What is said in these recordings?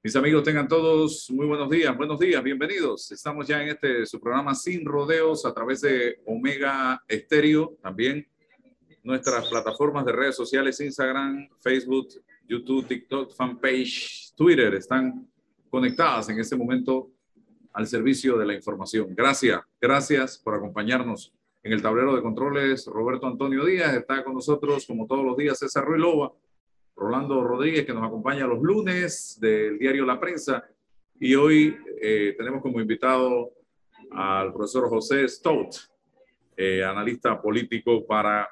Mis amigos, tengan todos muy buenos días, buenos días, bienvenidos. Estamos ya en este su programa Sin Rodeos a través de Omega Estéreo, también nuestras plataformas de redes sociales, Instagram, Facebook, YouTube, TikTok, fanpage, Twitter, están conectadas en este momento al servicio de la información. Gracias, gracias por acompañarnos en el tablero de controles. Roberto Antonio Díaz está con nosotros, como todos los días, César Ruilova Rolando Rodríguez, que nos acompaña los lunes del diario La Prensa. Y hoy eh, tenemos como invitado al profesor José Stout, eh, analista político, para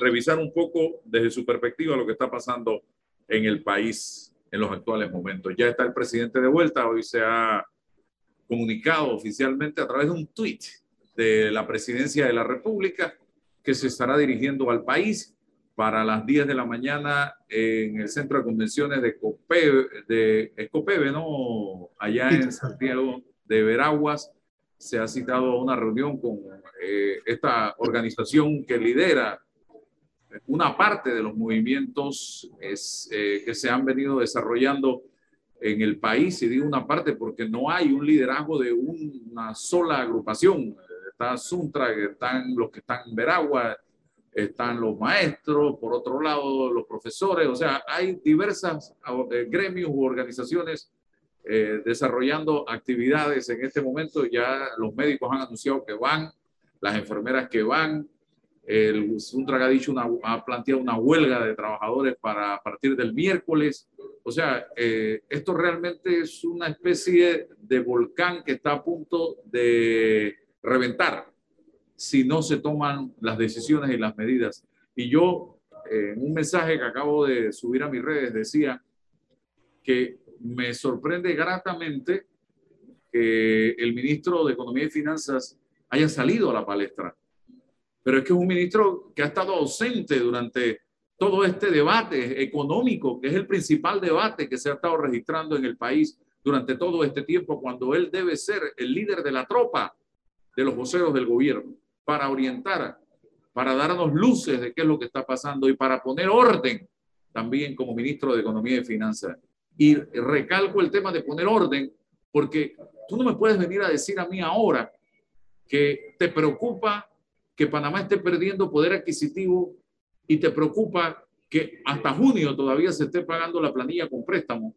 revisar un poco desde su perspectiva lo que está pasando en el país en los actuales momentos. Ya está el presidente de vuelta, hoy se ha comunicado oficialmente a través de un tuit de la presidencia de la República que se estará dirigiendo al país para las 10 de la mañana en el centro de convenciones de, Copeve, de Escopeve, ¿no? Allá en Santiago de Veraguas. Se ha citado una reunión con eh, esta organización que lidera una parte de los movimientos es, eh, que se han venido desarrollando en el país, y digo una parte porque no hay un liderazgo de una sola agrupación. Está Suntra, están los que están en Veragua, están los maestros, por otro lado los profesores, o sea, hay diversas eh, gremios u organizaciones eh, desarrollando actividades en este momento. Ya los médicos han anunciado que van, las enfermeras que van. El Suntra ha dicho una, ha planteado una huelga de trabajadores para a partir del miércoles. O sea, eh, esto realmente es una especie de volcán que está a punto de reventar si no se toman las decisiones y las medidas. Y yo, eh, en un mensaje que acabo de subir a mis redes, decía que me sorprende gratamente que el ministro de Economía y Finanzas haya salido a la palestra. Pero es que es un ministro que ha estado ausente durante todo este debate económico, que es el principal debate que se ha estado registrando en el país durante todo este tiempo, cuando él debe ser el líder de la tropa de los voceros del gobierno para orientar, para darnos luces de qué es lo que está pasando y para poner orden también como ministro de Economía y Finanzas. Y recalco el tema de poner orden, porque tú no me puedes venir a decir a mí ahora que te preocupa que Panamá esté perdiendo poder adquisitivo y te preocupa que hasta junio todavía se esté pagando la planilla con préstamo,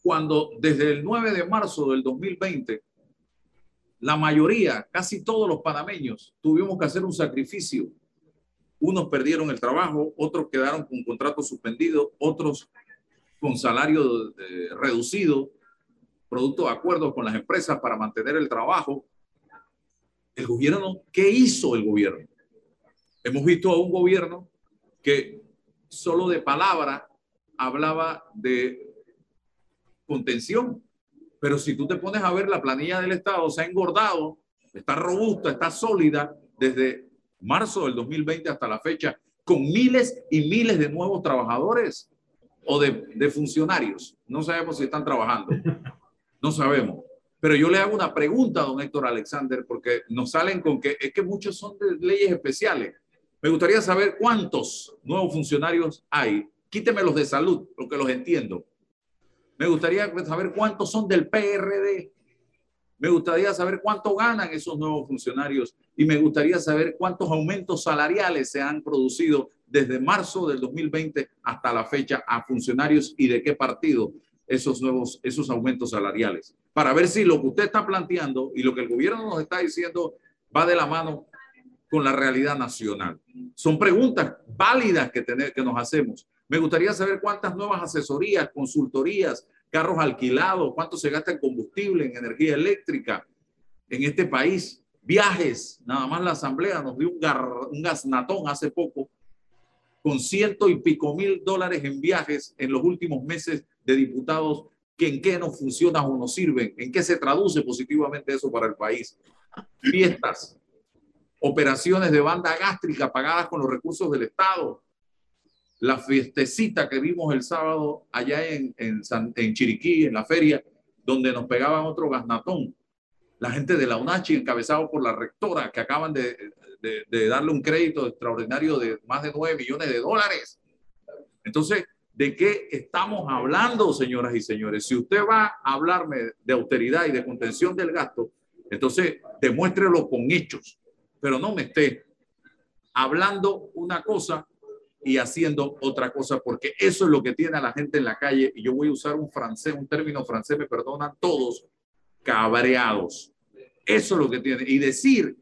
cuando desde el 9 de marzo del 2020 la mayoría, casi todos los panameños, tuvimos que hacer un sacrificio. Unos perdieron el trabajo, otros quedaron con contrato suspendido, otros con salario reducido, producto de acuerdos con las empresas para mantener el trabajo. El gobierno, ¿qué hizo el gobierno? Hemos visto a un gobierno que solo de palabra hablaba de contención, pero si tú te pones a ver la planilla del Estado, se ha engordado, está robusta, está sólida desde marzo del 2020 hasta la fecha, con miles y miles de nuevos trabajadores o de, de funcionarios. No sabemos si están trabajando, no sabemos. Pero yo le hago una pregunta a don Héctor Alexander, porque nos salen con que es que muchos son de leyes especiales. Me gustaría saber cuántos nuevos funcionarios hay. Quíteme los de salud, porque los entiendo. Me gustaría saber cuántos son del PRD. Me gustaría saber cuánto ganan esos nuevos funcionarios y me gustaría saber cuántos aumentos salariales se han producido desde marzo del 2020 hasta la fecha a funcionarios y de qué partido esos nuevos, esos aumentos salariales. Para ver si lo que usted está planteando y lo que el gobierno nos está diciendo va de la mano con la realidad nacional. Son preguntas válidas que, tener, que nos hacemos. Me gustaría saber cuántas nuevas asesorías, consultorías, carros alquilados, cuánto se gasta en combustible, en energía eléctrica en este país. Viajes, nada más la asamblea nos dio un, un gasnatón hace poco con ciento y pico mil dólares en viajes en los últimos meses de diputados que en qué no funcionan o no sirven, en qué se traduce positivamente eso para el país. Fiestas, operaciones de banda gástrica pagadas con los recursos del Estado, la fiestecita que vimos el sábado allá en, en, en Chiriquí, en la feria, donde nos pegaban otro gasnatón. La gente de la UNACHI, encabezado por la rectora, que acaban de, de, darle un crédito extraordinario de más de 9 millones de dólares. Entonces, ¿De qué estamos hablando, señoras y señores? Si usted va a hablarme de austeridad y de contención del gasto, entonces demuéstrelo con hechos, pero no me esté hablando una cosa y haciendo otra cosa, porque eso es lo que tiene a la gente en la calle. Y yo voy a usar un francés, un término francés, me perdonan todos, cabreados. Eso es lo que tiene. Y decir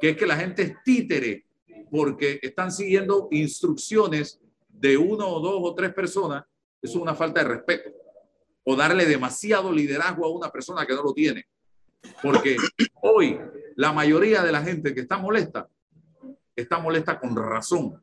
que es que la gente es títere porque están siguiendo instrucciones de uno o dos o tres personas, eso es una falta de respeto. O darle demasiado liderazgo a una persona que no lo tiene. Porque hoy la mayoría de la gente que está molesta, está molesta con razón.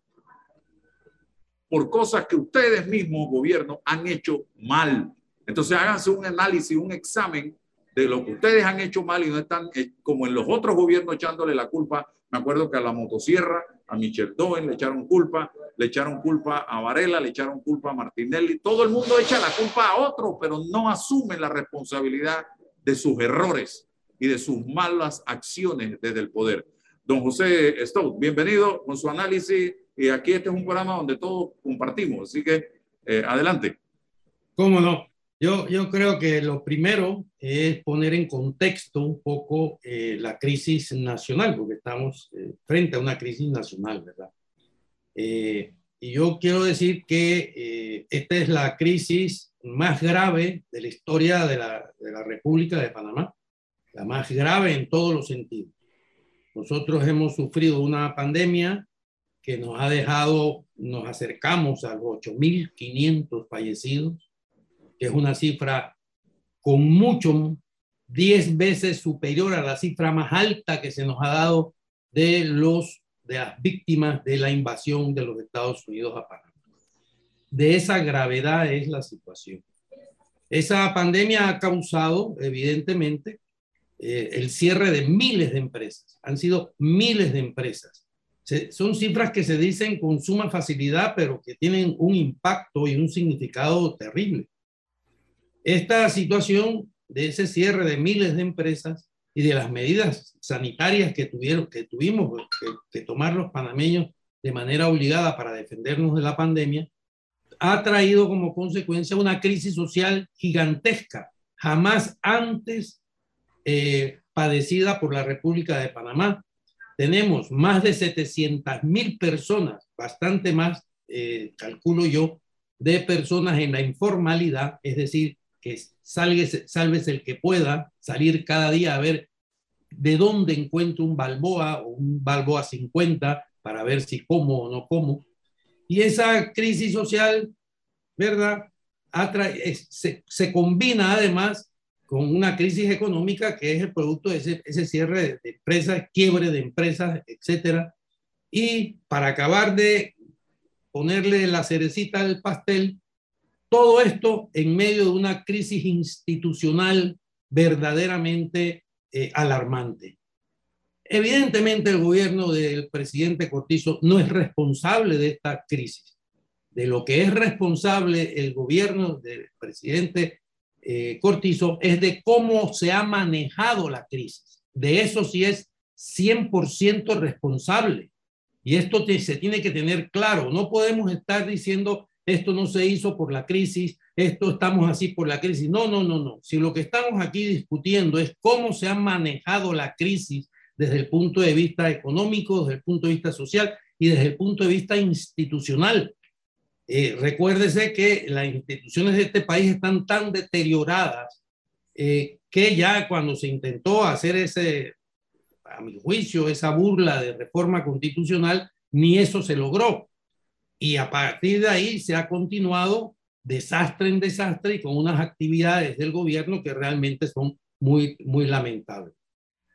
Por cosas que ustedes mismos, gobierno, han hecho mal. Entonces háganse un análisis, un examen de lo que ustedes han hecho mal y no están eh, como en los otros gobiernos echándole la culpa. Me acuerdo que a la motosierra, a Michel Doen le echaron culpa, le echaron culpa a Varela, le echaron culpa a Martinelli. Todo el mundo echa la culpa a otro, pero no asumen la responsabilidad de sus errores y de sus malas acciones desde el poder. Don José Stout, bienvenido con su análisis. Y aquí este es un programa donde todos compartimos. Así que eh, adelante. ¿Cómo no? Yo, yo creo que lo primero es poner en contexto un poco eh, la crisis nacional, porque estamos eh, frente a una crisis nacional, ¿verdad? Eh, y yo quiero decir que esta es la crisis más grave de la historia de la, de la República de Panamá, la más grave en todos los sentidos. Nosotros hemos sufrido una pandemia que nos ha dejado, nos acercamos a los 8.500 fallecidos, que es una cifra con mucho, 10 veces superior a la cifra más alta que se nos ha dado de, los, de las víctimas de la invasión de los Estados Unidos a Panamá. De esa gravedad es la situación. Esa pandemia ha causado, evidentemente, eh, el cierre de miles de empresas. Han sido miles de empresas. Son cifras que se dicen con suma facilidad, pero que tienen un impacto y un significado terrible. Esta situación de ese cierre de miles de empresas y de las medidas sanitarias que, tuvieron, que tuvimos que, tomar los panameños de manera obligada para defendernos de la pandemia, ha traído como consecuencia una crisis social gigantesca, jamás antes eh, padecida por la República de Panamá. Tenemos más de 700 mil personas, bastante más, eh, calculo yo, de personas en la informalidad, es decir, que salves, el que pueda, salir cada día a ver de dónde encuentro un Balboa o un Balboa 50 para ver si como o no como. Y esa crisis social, ¿verdad? se, se, combina además con una crisis económica que es el producto de ese, ese cierre de, empresas, quiebre de empresas, etcétera. Y para acabar de ponerle la cerecita al pastel, todo esto en medio de una crisis institucional verdaderamente eh, alarmante. Evidentemente el gobierno del presidente Cortizo no es responsable de esta crisis. De lo que es responsable el gobierno del presidente eh, Cortizo es de cómo se ha manejado la crisis. De eso sí es 100% responsable. Y esto se tiene que tener claro. No podemos estar diciendo esto no se hizo por la crisis, esto estamos así por la crisis. No, no, no, no. Si lo que estamos aquí discutiendo es cómo se ha manejado la crisis desde el punto de vista económico, desde el punto de vista social y desde el punto de vista institucional. Eh, recuérdese que las instituciones de este país están tan deterioradas eh, que ya cuando se intentó hacer ese, a mi juicio, esa burla de reforma constitucional, ni eso se logró. Y a partir de ahí se ha continuado desastre en desastre y con unas actividades del gobierno que realmente son muy, muy lamentables.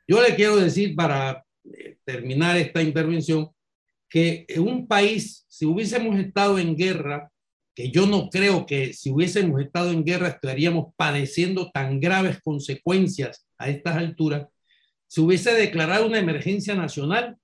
Yo le quiero decir para eh, terminar esta intervención que un país, si hubiésemos estado en guerra, que yo no creo que si hubiésemos estado en guerra estaríamos padeciendo tan graves consecuencias a estas alturas, se hubiese declarado una emergencia nacional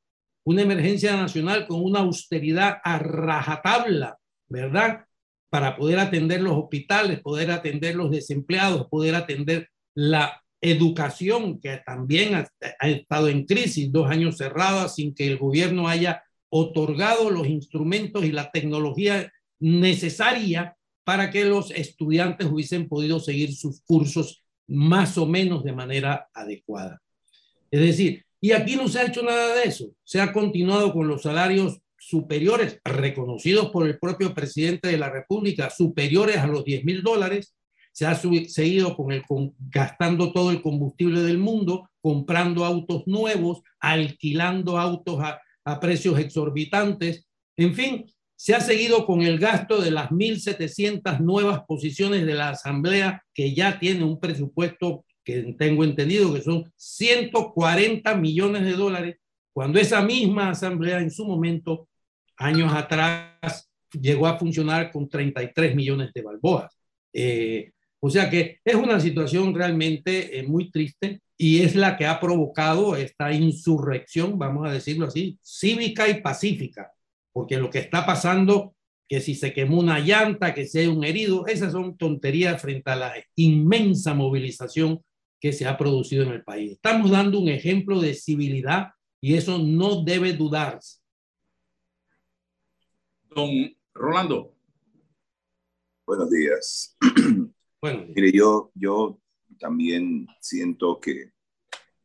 una emergencia nacional con una austeridad a rajatabla, ¿verdad? Para poder atender los hospitales, poder atender los desempleados, poder atender la educación que también ha, estado en crisis, dos años cerrados sin que el gobierno haya otorgado los instrumentos y la tecnología necesaria para que los estudiantes hubiesen podido seguir sus cursos más o menos de manera adecuada. Es decir, y aquí no se ha hecho nada de eso. Se ha continuado con los salarios superiores, reconocidos por el propio presidente de la República, superiores a los 10 mil dólares. Se ha seguido con el, gastando todo el combustible del mundo, comprando autos nuevos, alquilando autos a, a precios exorbitantes. En fin, se ha seguido con el gasto de las 1.700 nuevas posiciones de la Asamblea, que ya tiene un presupuesto que tengo entendido que son 140 millones de dólares, cuando esa misma Asamblea en su momento, años atrás, llegó a funcionar con 33 millones de balboas. Eh, o sea que es una situación realmente eh, muy triste y es la que ha provocado esta insurrección, vamos a decirlo así, cívica y pacífica porque lo que está pasando, que si se quemó una llanta, que si hay un herido, esas son tonterías frente a la inmensa movilización que se ha producido en el país. Estamos dando un ejemplo de civilidad y eso no debe dudarse. Don Rolando. Buenos días. Bueno, Mire, yo, yo también siento que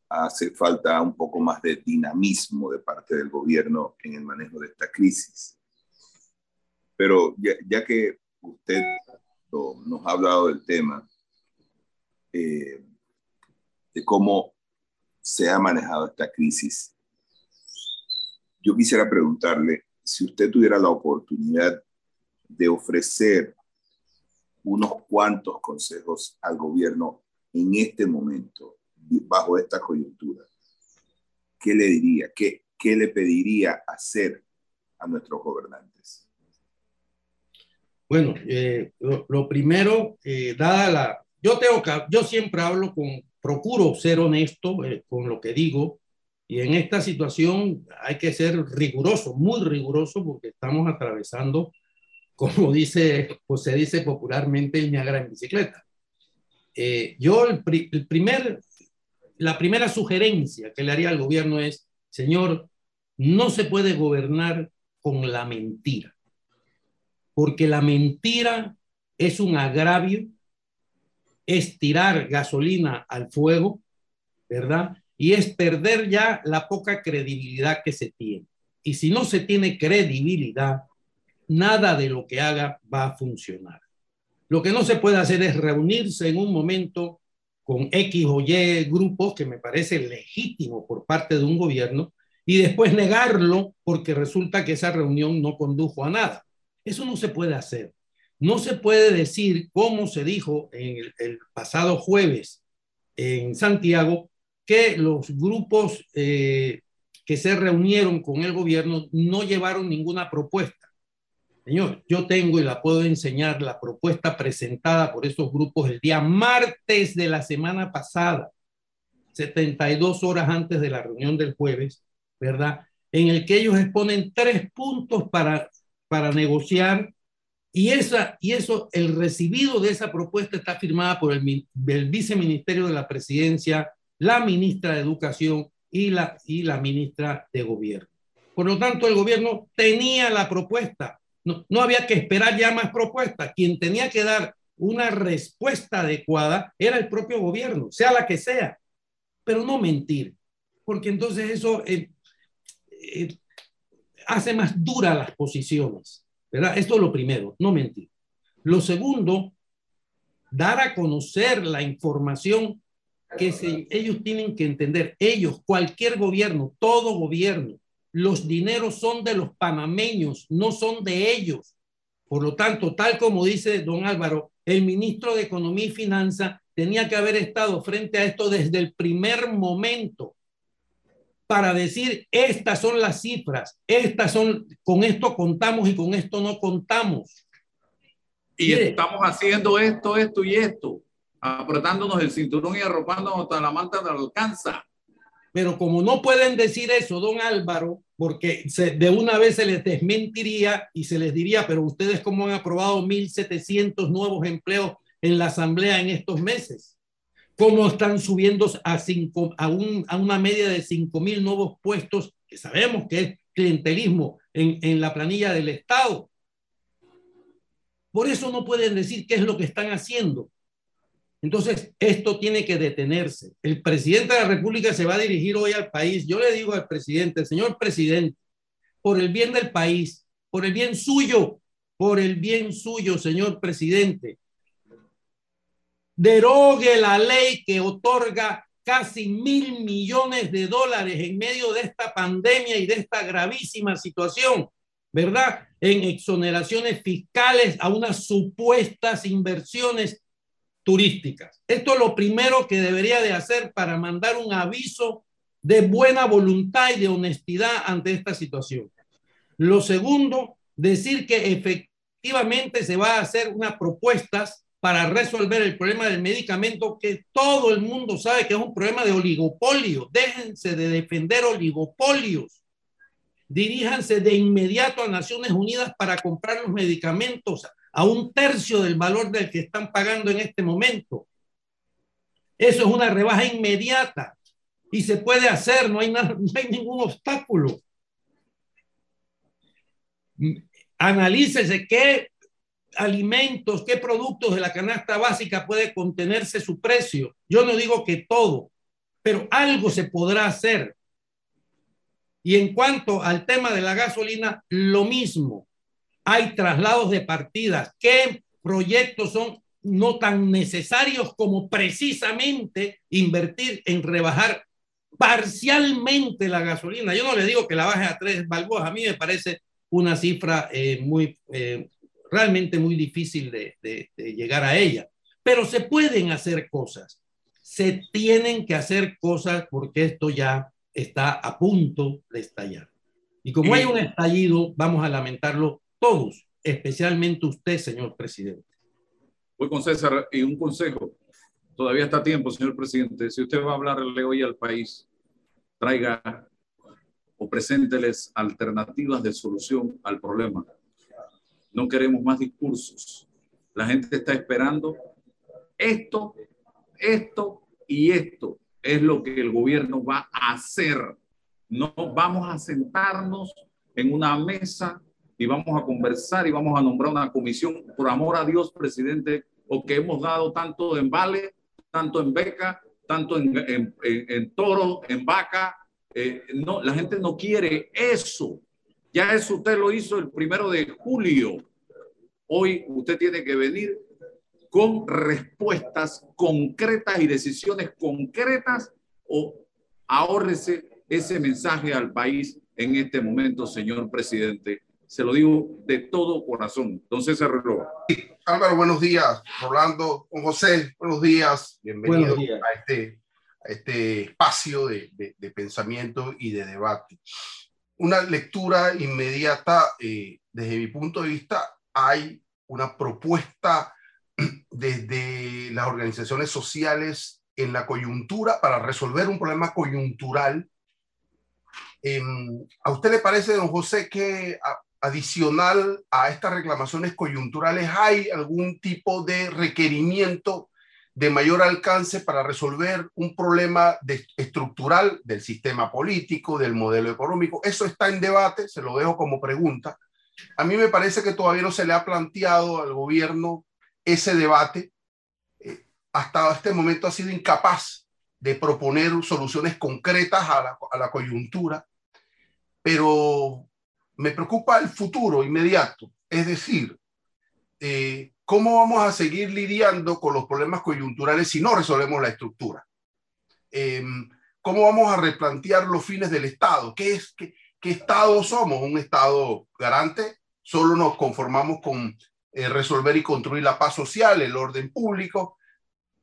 hace falta un poco más de dinamismo de parte del gobierno en el manejo de esta crisis. Pero ya, que usted nos ha hablado del tema, eh, de cómo se ha manejado esta crisis, yo quisiera preguntarle si usted tuviera la oportunidad de ofrecer unos cuantos consejos al gobierno en este momento bajo esta coyuntura, ¿qué le diría? ¿Qué, qué le pediría hacer a nuestros gobernantes? Bueno, eh, lo, primero, eh, dada la... Yo, tengo que, yo siempre hablo con, procuro ser honesto eh, con lo que digo, y en esta situación hay que ser riguroso, muy riguroso, porque estamos atravesando, como dice, pues se dice popularmente, el Niagara en bicicleta. yo, el, el, primer la primera sugerencia que le haría al gobierno es, señor, no se puede gobernar con la mentira, porque la mentira es un agravio, es tirar gasolina al fuego, ¿verdad? Y es perder ya la poca credibilidad que se tiene. Y si no se tiene credibilidad, nada de lo que haga va a funcionar. Lo que no se puede hacer es reunirse en un momento con X o Y grupos que me parece legítimo por parte de un gobierno y después negarlo porque resulta que esa reunión no condujo a nada. Eso no se puede hacer. No se puede decir, como se dijo el, pasado jueves en Santiago, que los grupos eh, que se reunieron con el gobierno no llevaron ninguna propuesta. Señor, yo tengo y la puedo enseñar la propuesta presentada por esos grupos el día martes de la semana pasada, 72 horas antes de la reunión del jueves, ¿verdad? En el que ellos exponen tres puntos para, para negociar y, esa, y eso, el recibido de esa propuesta está firmada por el, el viceministerio de la presidencia, la ministra de Educación y la, y la ministra de Gobierno. Por lo tanto, el gobierno tenía la propuesta, no, había que esperar ya más propuestas. Quien tenía que dar una respuesta adecuada era el propio gobierno, sea la que sea, pero no mentir, porque entonces eso eh, eh, hace más duras las posiciones, ¿verdad? Esto es lo primero, no mentir. Lo segundo, dar a conocer la información que ellos tienen que entender, ellos, cualquier gobierno, todo gobierno, los dineros son de los panameños, no son de ellos. Por lo tanto, tal como dice don Álvaro, el ministro de Economía y Finanza tenía que haber estado frente a esto desde el primer momento para decir, estas son las cifras, estas son, con esto contamos y con esto no contamos. Y estamos haciendo esto, esto y esto, apretándonos el cinturón y arropándonos hasta la manta de alcanza. Pero como no pueden decir eso, don Álvaro, porque de una vez se les desmentiría y se les diría, pero ustedes cómo han aprobado 1.700 nuevos empleos en la Asamblea en estos meses. ¿Cómo están subiendo a, cinco, a, un, a una media de 5.000 nuevos puestos, que sabemos que es clientelismo en, en la planilla del Estado? Por eso no pueden decir qué es lo que están haciendo. Entonces, esto tiene que detenerse. El presidente de la República se va a dirigir hoy al país. Yo le digo al presidente, señor presidente, por el bien del país, por el bien suyo, por el bien suyo, señor presidente, derogue la ley que otorga casi mil millones de dólares en medio de esta pandemia y de esta gravísima situación, ¿verdad? En exoneraciones fiscales a unas supuestas inversiones turísticas. Esto es lo primero que debería de hacer para mandar un aviso de buena voluntad y de honestidad ante esta situación. Lo segundo, decir que efectivamente se va a hacer unas propuestas para resolver el problema del medicamento que todo el mundo sabe que es un problema de oligopolio. Déjense de defender oligopolios. Diríjanse de inmediato a Naciones Unidas para comprar los medicamentos a un tercio del valor del que están pagando en este momento. Eso es una rebaja inmediata y se puede hacer, no hay, nada, no hay ningún obstáculo. Analícese qué alimentos, qué productos de la canasta básica puede contenerse su precio. Yo no digo que todo, pero algo se podrá hacer. Y en cuanto al tema de la gasolina, lo mismo hay traslados de partidas, qué proyectos son no tan necesarios como precisamente invertir en rebajar parcialmente la gasolina. Yo no le digo que la baje a tres balboas, a mí me parece una cifra eh, muy, eh, realmente muy difícil de, de llegar a ella, pero se pueden hacer cosas, se tienen que hacer cosas porque esto ya está a punto de estallar. Y como hay un estallido, vamos a lamentarlo todos, especialmente usted, señor presidente. Voy con César y un consejo. Todavía está tiempo, señor presidente. Si usted va a hablarle hoy al país, traiga o presénteles alternativas de solución al problema. No queremos más discursos. La gente está esperando esto, esto y esto es lo que el gobierno va a hacer. No vamos a sentarnos en una mesa y vamos a conversar y vamos a nombrar una comisión, por amor a Dios, presidente, o que hemos dado tanto en Vale, tanto en Beca, tanto en, Toro, en Vaca. Eh, no, la gente no quiere eso. Ya eso usted lo hizo el primero de julio. Hoy usted tiene que venir con respuestas concretas y decisiones concretas o ahórrese ese mensaje al país en este momento, señor presidente se lo digo de todo corazón. Entonces se arregló. Álvaro, buenos días. Rolando, con José, buenos días. Bienvenido A, este, a este espacio de, de, pensamiento y de debate. Una lectura inmediata, eh, desde mi punto de vista, hay una propuesta desde las organizaciones sociales en la coyuntura para resolver un problema coyuntural. Em, ¿A usted le parece, don José, que adicional a estas reclamaciones coyunturales, ¿hay algún tipo de requerimiento de mayor alcance para resolver un problema estructural del sistema político, del modelo económico? Eso está en debate, se lo dejo como pregunta. A mí me parece que todavía no se le ha planteado al gobierno ese debate. Eh, hasta este momento ha sido incapaz de proponer soluciones concretas a la coyuntura, pero me preocupa el futuro inmediato, es decir, eh, ¿cómo vamos a seguir lidiando con los problemas coyunturales si no resolvemos la estructura? Em, ¿Cómo vamos a replantear los fines del Estado? ¿Qué, es, qué, Estado somos? ¿Un Estado garante? ¿Solo nos conformamos con eh, resolver y construir la paz social, el orden público?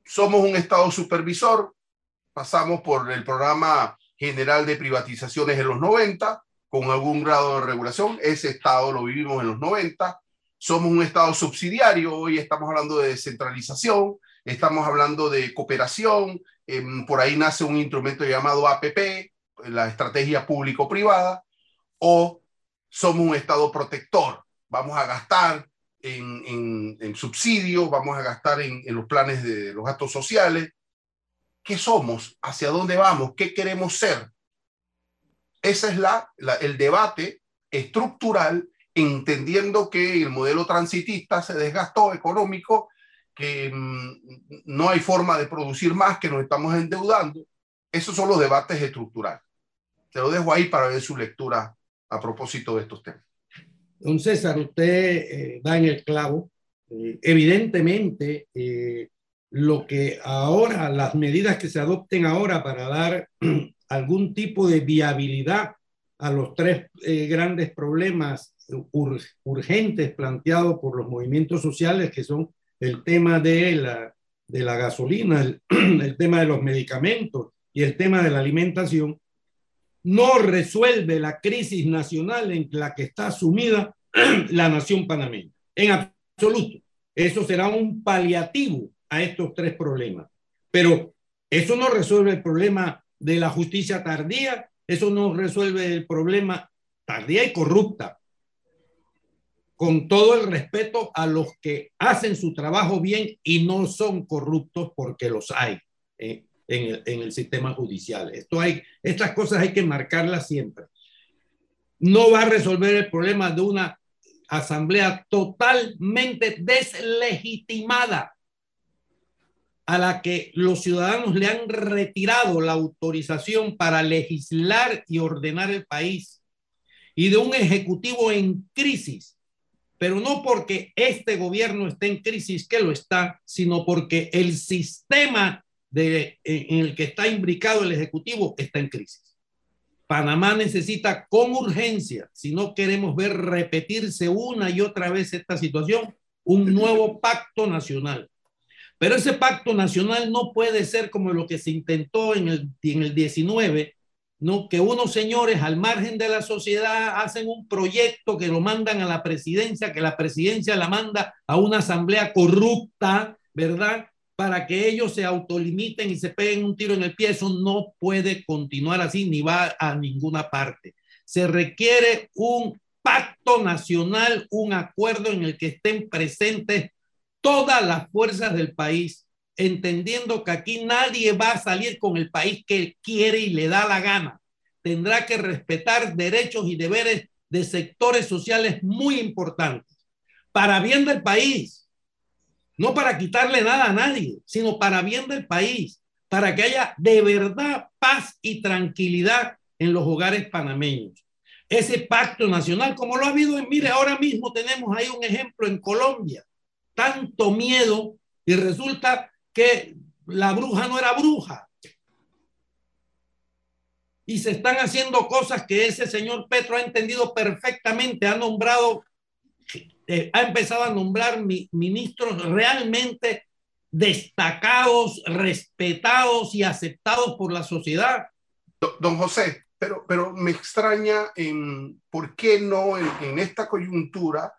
¿Somos un Estado supervisor? Pasamos por el programa general de privatizaciones en los 90, con algún grado de regulación. Ese Estado lo vivimos en los 90. Somos un Estado subsidiario. Hoy estamos hablando de descentralización, estamos hablando de cooperación. Em, por ahí nace un instrumento llamado APP, la estrategia público-privada. O somos un Estado protector. Vamos a gastar en, subsidios, vamos a gastar en, en los planes de los gastos sociales. ¿Qué somos? ¿Hacia dónde vamos? ¿Qué queremos ser? Ese es la, el debate estructural entendiendo que el modelo transitista se desgastó económico, que mm, no hay forma de producir más, que nos estamos endeudando. Esos son los debates estructurales. Te lo dejo ahí para ver su lectura a propósito de estos temas. Don César, usted eh, da en el clavo. Eh, evidentemente, eh, lo que ahora, las medidas que se adopten ahora para dar algún tipo de viabilidad a los tres grandes problemas urgentes planteados por los movimientos sociales, que son el tema de la, de la gasolina, el, el tema de los medicamentos y el tema de la alimentación, no resuelve la crisis nacional en la que está sumida la nación panameña. En absoluto. Eso será un paliativo a estos tres problemas. Pero eso no resuelve el problema de la justicia tardía, eso no resuelve el problema tardía y corrupta. Con todo el respeto a los que hacen su trabajo bien y no son corruptos porque los hay. ¿eh? en el, sistema judicial. Esto hay, estas cosas hay que marcarlas siempre. No va a resolver el problema de una asamblea totalmente deslegitimada a la que los ciudadanos le han retirado la autorización para legislar y ordenar el país y de un ejecutivo en crisis, pero no porque este gobierno esté en crisis, que lo está, sino porque el sistema en el que está imbricado el Ejecutivo está en crisis. Panamá necesita con urgencia, si no queremos ver repetirse una y otra vez esta situación, un nuevo pacto nacional. Pero ese pacto nacional no puede ser como lo que se intentó en el, en el 19, ¿no? que unos señores al margen de la sociedad hacen un proyecto que lo mandan a la presidencia, que la presidencia la manda a una asamblea corrupta, ¿verdad? para que ellos se autolimiten y se peguen un tiro en el pie. Eso no puede continuar así ni va a ninguna parte. Se requiere un pacto nacional, un acuerdo en el que estén presentes todas las fuerzas del país, entendiendo que aquí nadie va a salir con el país que quiere y le da la gana. Tendrá que respetar derechos y deberes de sectores sociales muy importantes para bien del país no para quitarle nada a nadie, sino para bien del país, para que haya de verdad paz y tranquilidad en los hogares panameños. Ese pacto nacional, como lo ha habido en, mire, ahora mismo tenemos ahí un ejemplo en Colombia, tanto miedo y resulta que la bruja no era bruja. Y se están haciendo cosas que ese señor Petro ha entendido perfectamente, ha nombrado eh, ha empezado a nombrar ministros realmente destacados, respetados y aceptados por la sociedad. Don José, pero, pero me extraña por qué no en, esta coyuntura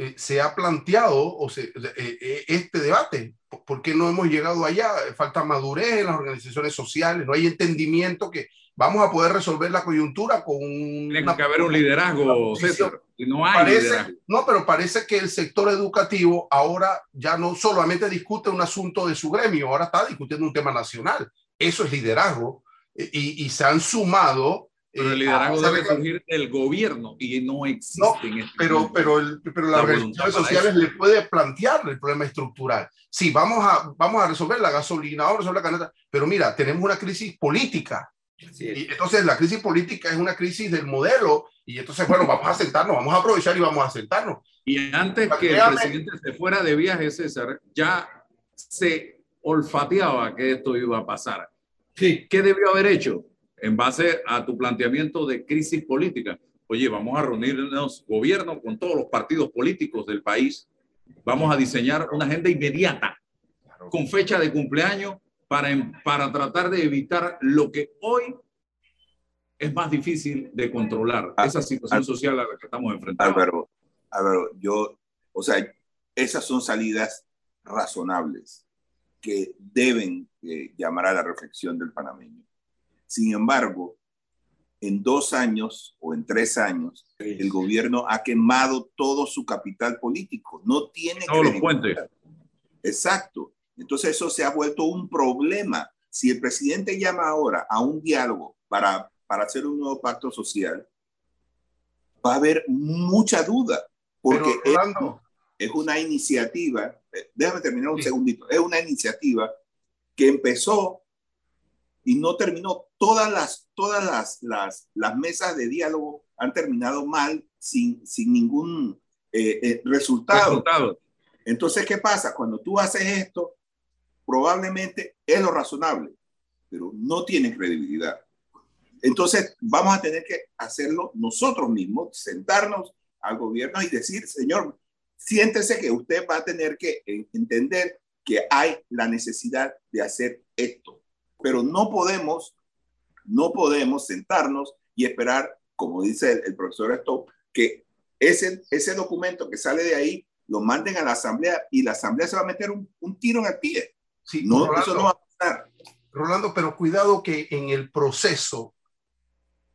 eh, se ha planteado o se, eh, este debate. ¿Por qué no hemos llegado allá? Falta madurez en las organizaciones sociales, no hay entendimiento que vamos a poder resolver la coyuntura con Tiene que haber un liderazgo, César. no hay parece, No, pero parece que el sector educativo ahora ya no solamente discute un asunto de su gremio, ahora está discutiendo un tema nacional. Eso es liderazgo. Y, y se han sumado pero el eh, liderazgo debe surgir del gobierno y no existe. No, este pero, pero, el, pero las organizaciones sociales le puede plantear el problema estructural. Sí, vamos a, vamos a resolver la gasolina, vamos a resolver la caneta, pero mira, tenemos una crisis política y entonces la crisis política es una crisis del modelo y entonces, bueno, vamos a sentarnos, vamos a aprovechar y vamos a sentarnos. Y antes que el presidente se fuera de viaje, César, ya se olfateaba que esto iba a pasar. Sí. ¿Qué debió haber hecho en base a tu planteamiento de crisis política? Oye, vamos a reunirnos gobierno con todos los partidos políticos del país. Vamos a diseñar una agenda inmediata con fecha de cumpleaños para, para tratar de evitar lo que hoy es más difícil de controlar, ah, esa situación ah, social a la que estamos enfrentando. Álvaro, Álvaro, yo, o sea, esas son salidas razonables que deben eh, llamar a la reflexión del panameño. Sin embargo, en dos años o en tres años, el gobierno ha quemado todo su capital político. No tiene Todos los puentes. Exacto. Entonces eso se ha vuelto un problema. Si el presidente llama ahora a un diálogo para, para hacer un nuevo pacto social, va a haber mucha duda, porque es, una iniciativa, eh, déjame terminar un segundito, es una iniciativa que empezó y no terminó. Todas las, todas las, las, las mesas de diálogo han terminado mal, sin, sin ningún eh, eh, resultado. resultado. Entonces, ¿qué pasa? Cuando tú haces esto, probablemente es lo razonable, pero no tiene credibilidad. Entonces, vamos a tener que hacerlo nosotros mismos, sentarnos al gobierno y decir, señor, siéntese que usted va a tener que entender que hay la necesidad de hacer esto. Pero no podemos, no podemos sentarnos y esperar, como dice el, profesor Stop, que ese, ese documento que sale de ahí lo manden a la asamblea y la asamblea se va a meter un, tiro en el pie. Sí, no, eso no va a pasar. Rolando, pero cuidado que en el proceso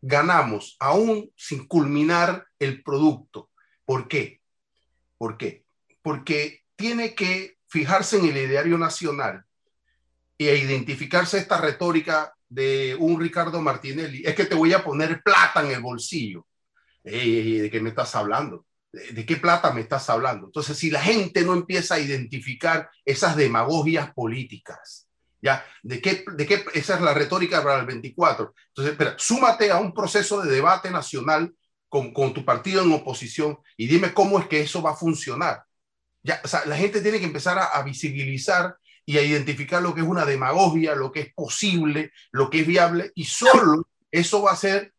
ganamos aún sin culminar el producto. ¿Por qué? ¿Por qué? Porque tiene que fijarse en el ideario nacional e identificarse esta retórica de un Ricardo Martinelli. Es que te voy a poner plata en el bolsillo. ¿De qué me estás hablando? ¿De, qué plata me estás hablando? Entonces, si la gente no empieza a identificar esas demagogias políticas, ¿ya? ¿De qué, de qué, esa es la retórica para el 24. Entonces, espera, súmate a un proceso de debate nacional con, con tu partido en oposición y dime cómo es que eso va a funcionar. Ya, o sea, la gente tiene que empezar a, a visibilizar y a identificar lo que es una demagogia, lo que es posible, lo que es viable, y solo eso va a ser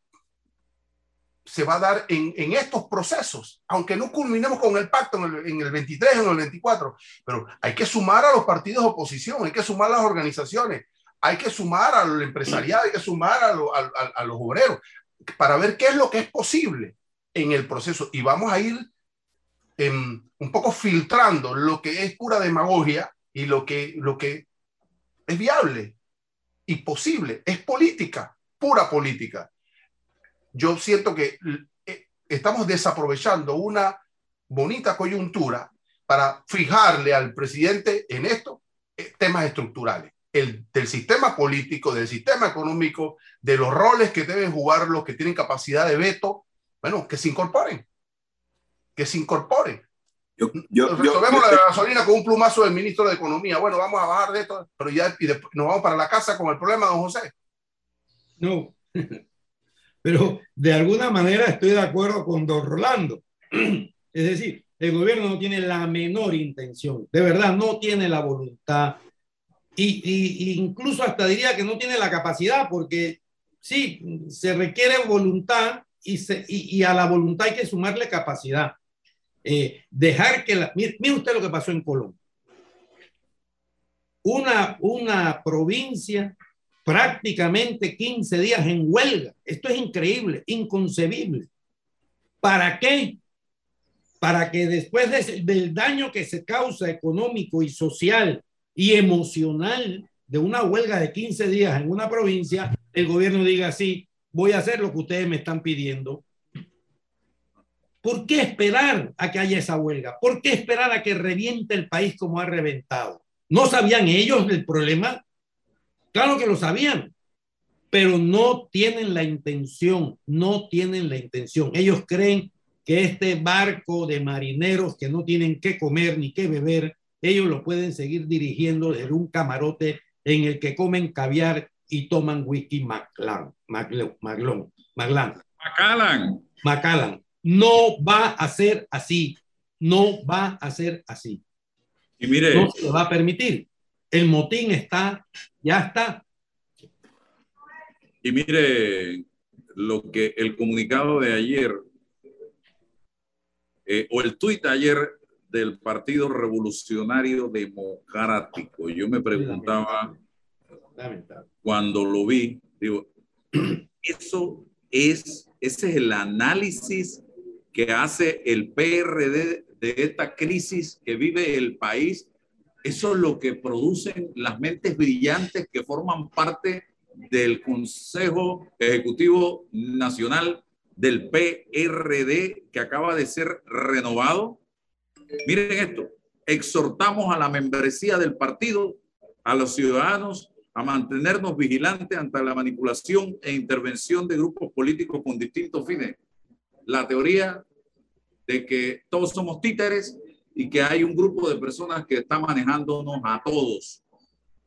se va a dar en, en, estos procesos, aunque no culminemos con el pacto en el, en el 23 o en el 24, pero hay que sumar a los partidos de oposición, hay que sumar a las organizaciones, hay que sumar al empresariado, hay que sumar a, a, a, los obreros, para ver qué es lo que es posible en el proceso. Y vamos a ir em, un poco filtrando lo que es pura demagogia y lo que, lo que es viable y posible, es política, pura política yo siento que eh, estamos desaprovechando una bonita coyuntura para fijarle al presidente en esto eh, temas estructurales, el, del sistema político, del sistema económico, de los roles que deben jugar los que tienen capacidad de veto, bueno, que se incorporen, que se incorporen. Yo, yo, Resolvemos la gasolina con un plumazo del ministro de Economía. Bueno, vamos a bajar de esto, pero ya y nos vamos para la casa con el problema, don José. No, pero de alguna manera estoy de acuerdo con don Rolando. Es decir, el gobierno no tiene la menor intención, de verdad, no tiene la voluntad. Y, incluso hasta diría que no tiene la capacidad, porque sí, se requiere voluntad y, y, a la voluntad hay que sumarle capacidad. Eh, dejar que la... Mire, usted lo que pasó en Colombia. Una, una provincia prácticamente 15 días en huelga. Esto es increíble, inconcebible. ¿Para qué? Para que después del daño que se causa económico y social y emocional de una huelga de 15 días en una provincia, el gobierno diga, sí, voy a hacer lo que ustedes me están pidiendo. ¿Por qué esperar a que haya esa huelga? ¿Por qué esperar a que reviente el país como ha reventado? ¿No sabían ellos del problema? Claro que lo sabían, pero no tienen la intención, no tienen la intención. Ellos creen que este barco de marineros que no tienen que comer ni que beber, ellos lo pueden seguir dirigiendo desde un camarote en el que comen caviar y toman whisky Maclan, Maclon, Macallan. Macallan. No va a ser así. No va a ser así. Y mire. No se va a permitir. El motín está, ya está. Y mire lo que el comunicado de ayer, eh, o el tuit ayer del Partido Revolucionario Democrático. Yo me preguntaba cuando lo vi, digo, eso es, ese es el análisis que hace el PRD de esta crisis que vive el país eso es lo que producen las mentes brillantes que forman parte del Consejo Ejecutivo Nacional del PRD que acaba de ser renovado. Miren esto, exhortamos a la membresía del partido, a los ciudadanos, a mantenernos vigilantes ante la manipulación e intervención de grupos políticos con distintos fines. La teoría de que todos somos títeres y que hay un grupo de personas que está manejándonos a todos.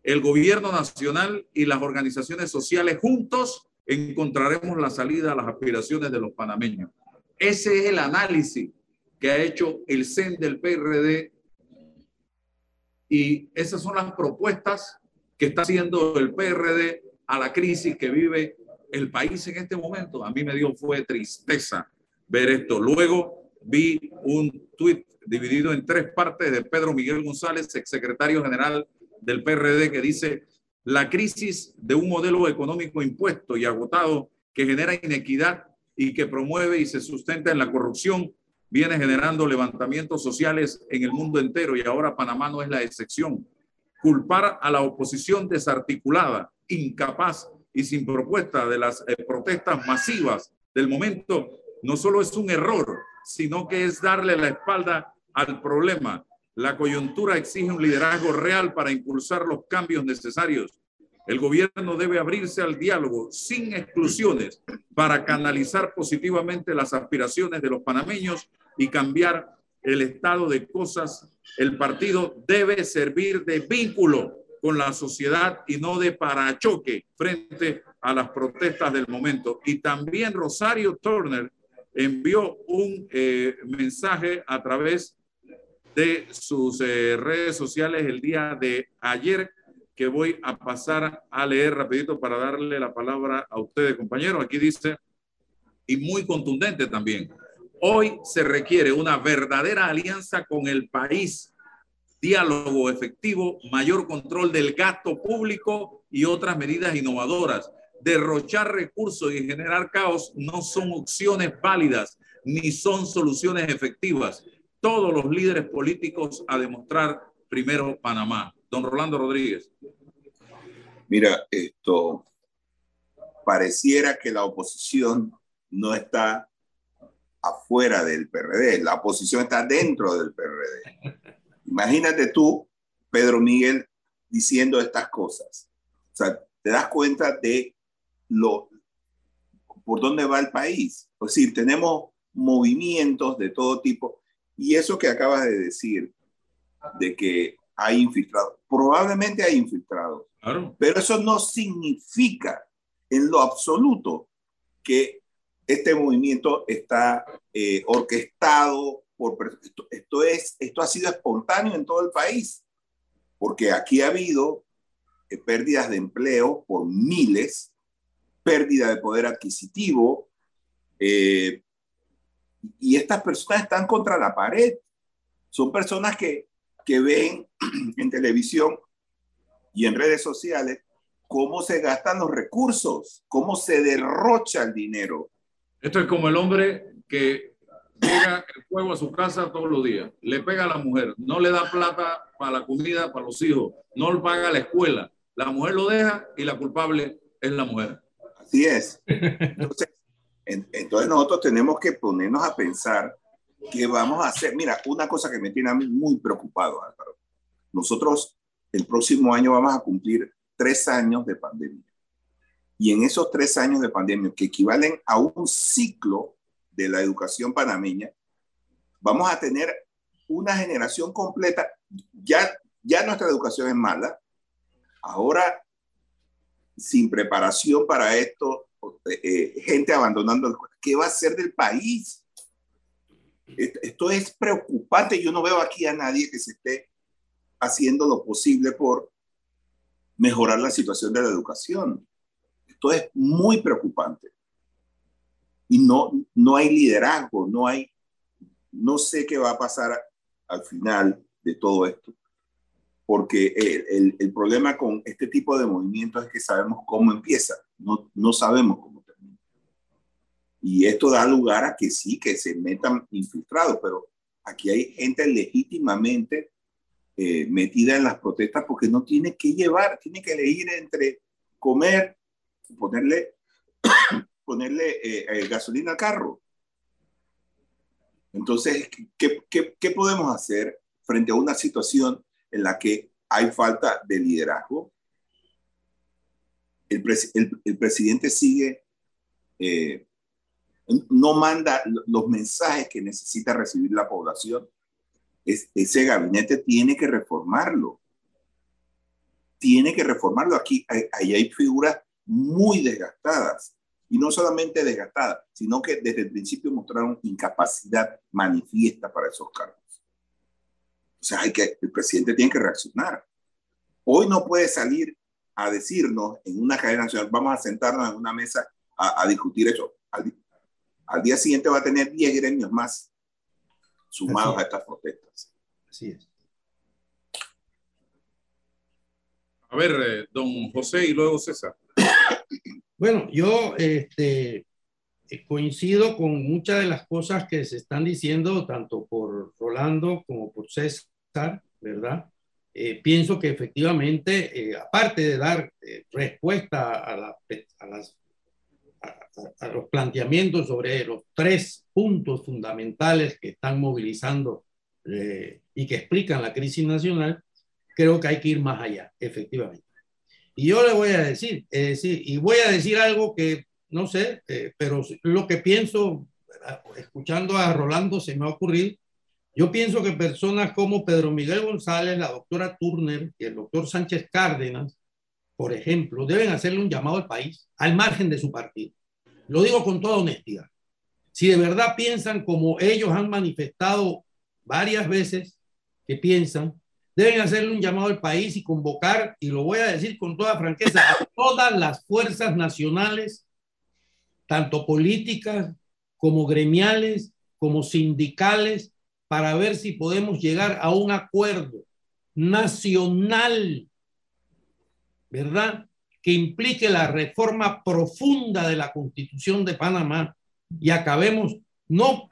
El gobierno nacional y las organizaciones sociales juntos encontraremos la salida a las aspiraciones de los panameños. Ese es el análisis que ha hecho el CEN del PRD y esas son las propuestas que está haciendo el PRD a la crisis que vive el país en este momento. A mí me dio fue tristeza ver esto. Luego vi un tuit dividido en tres partes de Pedro Miguel González, exsecretario general del PRD, que dice, la crisis de un modelo económico impuesto y agotado que genera inequidad y que promueve y se sustenta en la corrupción, viene generando levantamientos sociales en el mundo entero y ahora Panamá no es la excepción. Culpar a la oposición desarticulada, incapaz y sin propuesta de las eh, protestas masivas del momento no solo es un error, sino que es darle la espalda al problema. La coyuntura exige un liderazgo real para impulsar los cambios necesarios. El gobierno debe abrirse al diálogo sin exclusiones para canalizar positivamente las aspiraciones de los panameños y cambiar el estado de cosas. El partido debe servir de vínculo con la sociedad y no de parachoque frente a las protestas del momento. Y también Rosario Turner envió un eh, mensaje a través de sus eh, redes sociales el día de ayer que voy a pasar a leer rapidito para darle la palabra a ustedes, compañeros. Aquí dice, y muy contundente también, hoy se requiere una verdadera alianza con el país, diálogo efectivo, mayor control del gasto público y otras medidas innovadoras. Derrochar recursos y generar caos no son opciones válidas ni son soluciones efectivas todos los líderes políticos a demostrar primero Panamá. Don Rolando Rodríguez. Mira, esto pareciera que la oposición no está afuera del PRD, la oposición está dentro del PRD. Imagínate tú, Pedro Miguel, diciendo estas cosas. O sea, te das cuenta de lo por dónde va el país. Es decir, tenemos movimientos de todo tipo. Y eso que acabas de decir, de que hay infiltrados, probablemente hay infiltrados, pero eso no significa en lo absoluto que este movimiento está eh, orquestado por esto, esto, es esto ha sido espontáneo en todo el país porque aquí ha habido eh, pérdidas de empleo por miles pérdida de poder adquisitivo eh, y estas personas están contra la pared. Son personas que, que ven en televisión y en redes sociales cómo se gastan los recursos, cómo se derrocha el dinero. Esto es como el hombre que llega el fuego a su casa todos los días, le pega a la mujer, no le da plata para la comida para los hijos, no le paga la escuela, la mujer lo deja y la culpable es la mujer. Así es. Entonces, entonces nosotros tenemos que ponernos a pensar qué vamos a hacer. Mira, una cosa que me tiene a mí muy preocupado, Álvaro. Nosotros el próximo año vamos a cumplir tres años de pandemia. Y en esos tres años de pandemia, que equivalen a un ciclo de la educación panameña, vamos a tener una generación completa. Ya, ya nuestra educación es mala. Ahora, sin preparación para esto, eh, eh, gente abandonando el ¿Qué va a ser del país? Esto es preocupante. Yo no veo aquí a nadie que se esté haciendo lo posible por mejorar la situación de la educación. Esto es muy preocupante. Y no, no hay liderazgo, no hay, no sé qué va a pasar al final de todo esto. Porque el, el, el problema con este tipo de movimientos es que sabemos cómo empieza no, no sabemos cómo termina. Y esto da lugar a que sí, que se metan infiltrados, pero aquí hay gente legítimamente eh, metida en las protestas porque no tiene que llevar, tiene que elegir entre comer, ponerle, ponerle eh, eh, gasolina al carro. Entonces, ¿qué, ¿qué, qué, podemos hacer frente a una situación en la que hay falta de liderazgo, el, presidente sigue eh, no manda los mensajes que necesita recibir la población. ese gabinete tiene que reformarlo. Tiene que reformarlo. Aquí ahí hay figuras muy desgastadas. Y no solamente desgastadas, sino que desde el principio mostraron incapacidad manifiesta para esos cargos. O sea, hay que, el presidente tiene que reaccionar. Hoy no puede salir a decirnos en una cadena nacional, vamos a sentarnos en una mesa a, discutir eso. Al, día siguiente va a tener 10 gremios más sumados a estas protestas. Así es. A ver, eh, don José y luego César. Bueno, yo este, coincido con muchas de las cosas que se están diciendo, tanto por Rolando como por César, ¿verdad? Eh, pienso que efectivamente, eh, aparte de dar eh, respuesta a, los planteamientos sobre los tres puntos fundamentales que están movilizando y que explican la crisis nacional, creo que hay que ir más allá, efectivamente. Y yo le voy a decir, decir y voy a decir algo que no sé, pero lo que pienso, escuchando a Rolando, se me ha ocurrido yo pienso que personas como Pedro Miguel González, la doctora Turner y el doctor Sánchez Cárdenas, por ejemplo, deben hacerle un llamado al país al margen de su partido. Lo digo con toda honestidad. Si de verdad piensan como ellos han manifestado varias veces que piensan, deben hacerle un llamado al país y convocar, y lo voy a decir con toda franqueza, a todas las fuerzas nacionales, tanto políticas como gremiales, como sindicales, para ver si podemos llegar a un acuerdo nacional, ¿verdad? Que implique la reforma profunda de la constitución de Panamá y acabemos, no,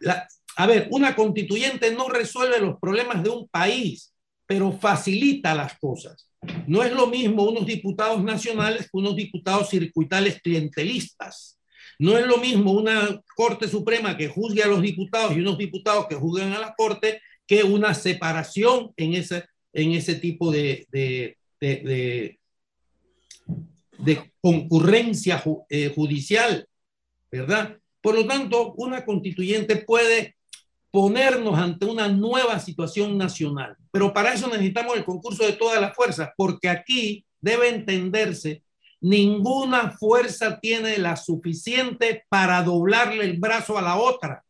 a ver, una constituyente no resuelve los problemas de un país, pero facilita las cosas. No es lo mismo unos diputados nacionales que unos diputados circuitales clientelistas. No es lo mismo una Corte Suprema que juzgue a los diputados y unos diputados que juzguen a la Corte que una separación en ese, en ese tipo de, de, de, concurrencia eh, judicial, ¿verdad? Por lo tanto, una constituyente puede ponernos ante una nueva situación nacional, pero para eso necesitamos el concurso de todas las fuerzas, porque aquí debe entenderse Ninguna fuerza tiene la suficiente para doblarle el brazo a la otra.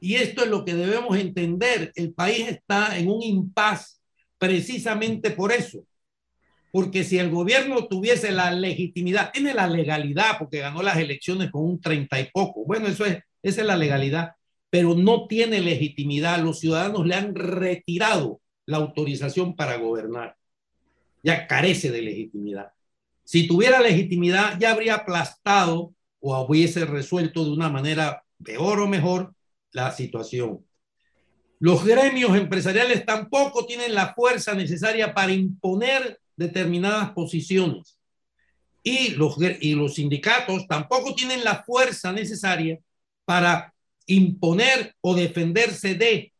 Y esto es lo que debemos entender. El país está en un impas precisamente por eso. Porque si el gobierno tuviese la legitimidad, tiene la legalidad, porque ganó las elecciones con un treinta y poco. Bueno, eso es, esa es la legalidad, pero no tiene legitimidad. Los ciudadanos le han retirado la autorización para gobernar. Ya carece de legitimidad. Si tuviera legitimidad, ya habría aplastado o hubiese resuelto de una manera peor o mejor la situación. Los gremios empresariales tampoco tienen la fuerza necesaria para imponer determinadas posiciones. Y los, y los sindicatos tampoco tienen la fuerza necesaria para imponer o defenderse de.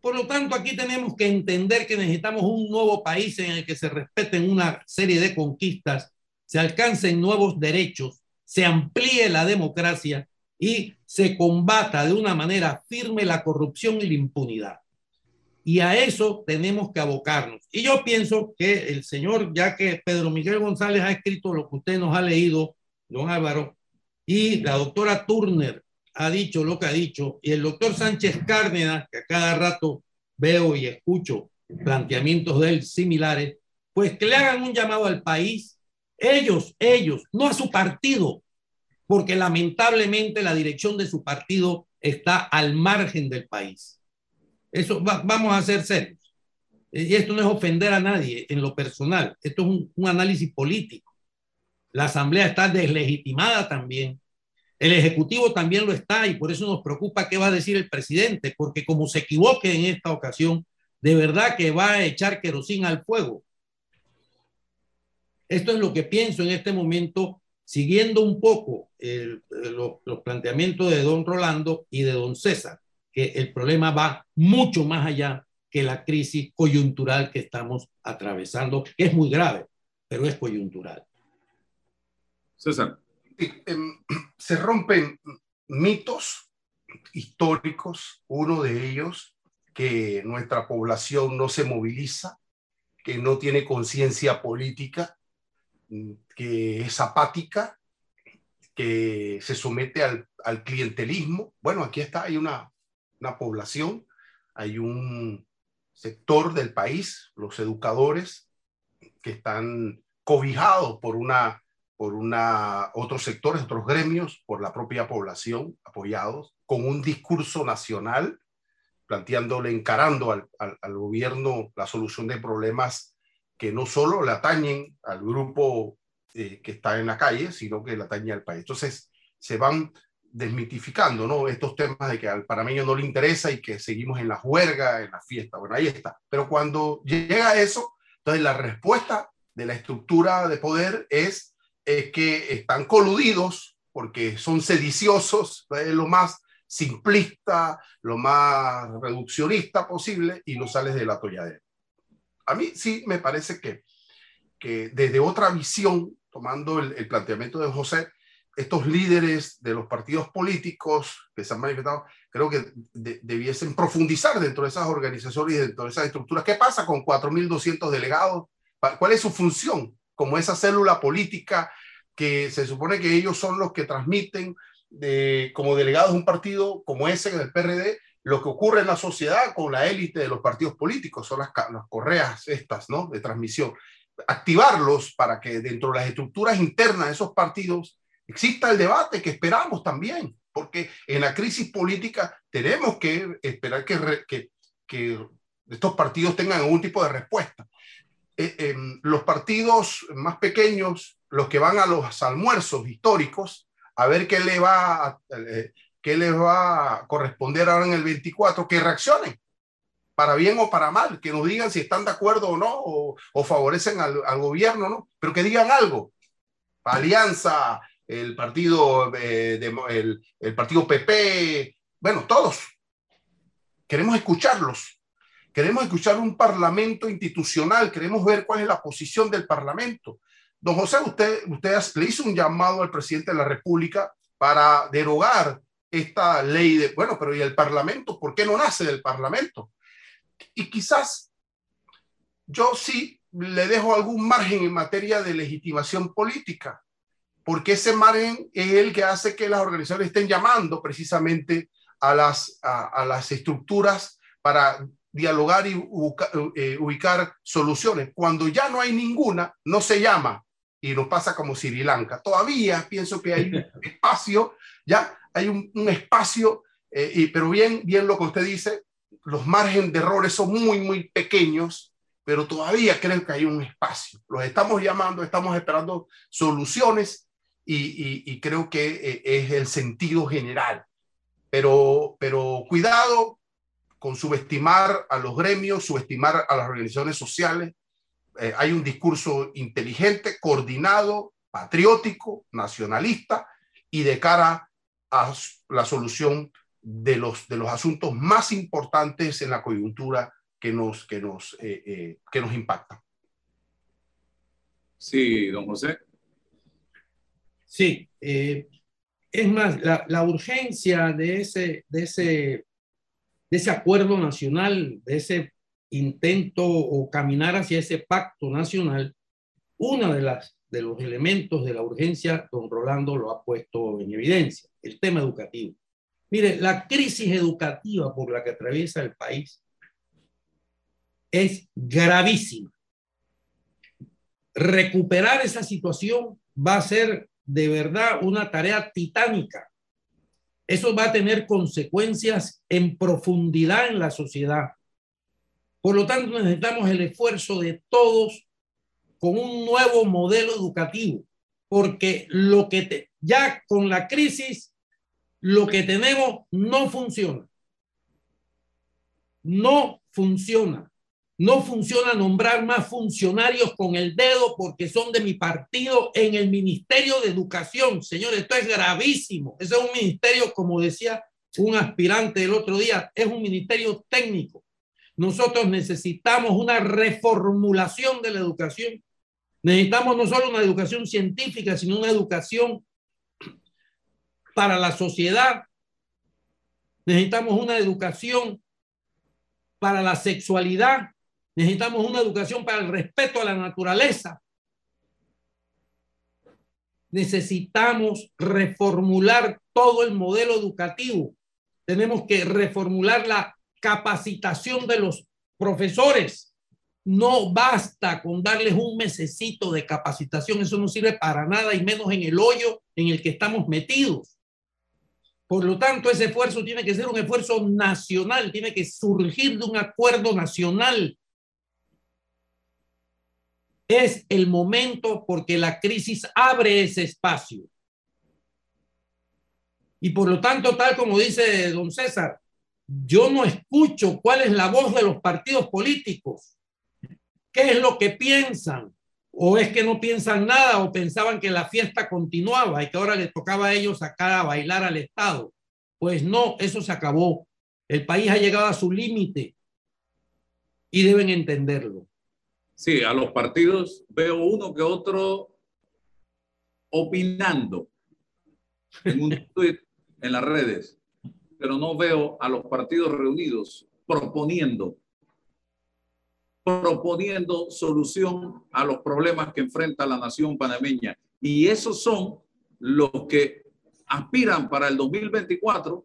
Por lo tanto, aquí tenemos que entender que necesitamos un nuevo país en el que se respeten una serie de conquistas se alcancen nuevos derechos, se amplíe la democracia y se combata de una manera firme la corrupción y la impunidad. Y a eso tenemos que abocarnos. Y yo pienso que el señor, ya que Pedro Miguel González ha escrito lo que usted nos ha leído, don Álvaro, y la doctora Turner ha dicho lo que ha dicho, y el doctor Sánchez Cárdenas, que a cada rato veo y escucho planteamientos de él similares, pues que le hagan un llamado al país ellos, ellos, no a su partido, porque lamentablemente la dirección de su partido está al margen del país. Eso vamos a ser serios. Y esto no es ofender a nadie en lo personal, esto es un, análisis político. La asamblea está deslegitimada también. El ejecutivo también lo está y por eso nos preocupa qué va a decir el presidente, porque como se equivoque en esta ocasión, de verdad que va a echar querosín al fuego. Esto es lo que pienso en este momento, siguiendo un poco los planteamientos de don Rolando y de don César, que el problema va mucho más allá que la crisis coyuntural que estamos atravesando, que es muy grave, pero es coyuntural. César. Em, se rompen mitos históricos, uno de ellos que nuestra población no se moviliza, que no tiene conciencia política, que es apática, que se somete al, al, clientelismo. Bueno, aquí está, hay una, una población, hay un sector del país, los educadores, que están cobijados por una por una, otros sectores, otros gremios, por la propia población, apoyados, con un discurso nacional, planteándole, encarando al, al, gobierno la solución de problemas que no solo le atañen al grupo eh, que está en la calle, sino que le atañe al país. Entonces, se van desmitificando ¿no? estos temas de que al panameño no le interesa y que seguimos en la juerga, en la fiesta. Bueno, ahí está. Pero cuando llega eso, entonces la respuesta de la estructura de poder es es que están coludidos porque son sediciosos, es lo más simplista, lo más reduccionista posible y no sales del atolladero. A mí sí me parece que, que desde otra visión, tomando el, planteamiento de José, estos líderes de los partidos políticos que se han manifestado, creo que debiesen profundizar dentro de esas organizaciones y dentro de esas estructuras. ¿Qué pasa con 4.200 delegados? ¿Cuál es su función? como esa célula política que se supone que ellos son los que transmiten de, como delegados de un partido como ese, del PRD, lo que ocurre en la sociedad con la élite de los partidos políticos, son las, las correas estas, ¿no? De transmisión. Activarlos para que dentro de las estructuras internas de esos partidos exista el debate que esperamos también, porque en la crisis política tenemos que esperar que, que, que estos partidos tengan algún tipo de respuesta. Eh, los partidos más pequeños, los que van a los almuerzos históricos, a ver qué le va a, eh, qué les va a corresponder ahora en el 24, que reaccionen, para bien o para mal, que nos digan si están de acuerdo o no, o, favorecen al, gobierno, ¿no? Pero que digan algo. Alianza, el partido, eh, el, el partido PP, bueno, todos. Queremos escucharlos Queremos escuchar un parlamento institucional, queremos ver cuál es la posición del parlamento. Don José, usted, usted le hizo un llamado al presidente de la República para derogar esta ley de, bueno, pero ¿y el parlamento? ¿Por qué no nace del parlamento? Y quizás yo sí le dejo algún margen en materia de legitimación política, porque ese margen es el que hace que las organizaciones estén llamando precisamente a las, a, a las estructuras para dialogar y eh, ubicar soluciones. Cuando ya no hay ninguna, no se llama y nos pasa como Sri Lanka. Todavía pienso que hay espacio, ya hay un, espacio, eh, y, pero bien, bien lo que usted dice, los márgenes de errores son muy, muy pequeños, pero todavía creo que hay un espacio. Los estamos llamando, estamos esperando soluciones y, y creo que eh, es el sentido general. Pero, pero cuidado con subestimar a los gremios, subestimar a las organizaciones sociales. Eh, hay un discurso inteligente, coordinado, patriótico, nacionalista y de cara a la solución de los, de los asuntos más importantes en la coyuntura que nos, que nos, eh, eh, que nos impacta. Sí, don José. Sí, es más, la, la, urgencia de ese, de ese de ese acuerdo nacional, de ese intento o caminar hacia ese pacto nacional, una de las de los elementos de la urgencia, don Rolando lo ha puesto en evidencia, el tema educativo. Mire, la crisis educativa por la que atraviesa el país es gravísima. Recuperar esa situación va a ser de verdad una tarea titánica eso va a tener consecuencias en profundidad en la sociedad. Por lo tanto, necesitamos el esfuerzo de todos con un nuevo modelo educativo, porque lo que ya con la crisis, lo que tenemos no funciona. No funciona. No funciona nombrar más funcionarios con el dedo porque son de mi partido en el Ministerio de Educación. Señores, esto es gravísimo. Ese es un ministerio, como decía un aspirante el otro día, es un ministerio técnico. Nosotros necesitamos una reformulación de la educación. Necesitamos no solo una educación científica, sino una educación para la sociedad. Necesitamos una educación para la sexualidad. Necesitamos una educación para el respeto a la naturaleza. Necesitamos reformular todo el modelo educativo. Tenemos que reformular la capacitación de los profesores. No basta con darles un mesecito de capacitación, eso no sirve para nada y menos en el hoyo en el que estamos metidos. Por lo tanto, ese esfuerzo tiene que ser un esfuerzo nacional, tiene que surgir de un acuerdo nacional. Es el momento porque la crisis abre ese espacio. Y por lo tanto, tal como dice don César, yo no escucho cuál es la voz de los partidos políticos. ¿Qué es lo que piensan? ¿O es que no piensan nada o pensaban que la fiesta continuaba y que ahora les tocaba a ellos sacar a bailar al Estado? Pues no, eso se acabó. El país ha llegado a su límite y deben entenderlo. Sí, a los partidos veo uno que otro opinando en un tweet en las redes pero no veo a los partidos reunidos proponiendo, proponiendo solución a los problemas que enfrenta la nación panameña. Y esos son los que aspiran para el 2024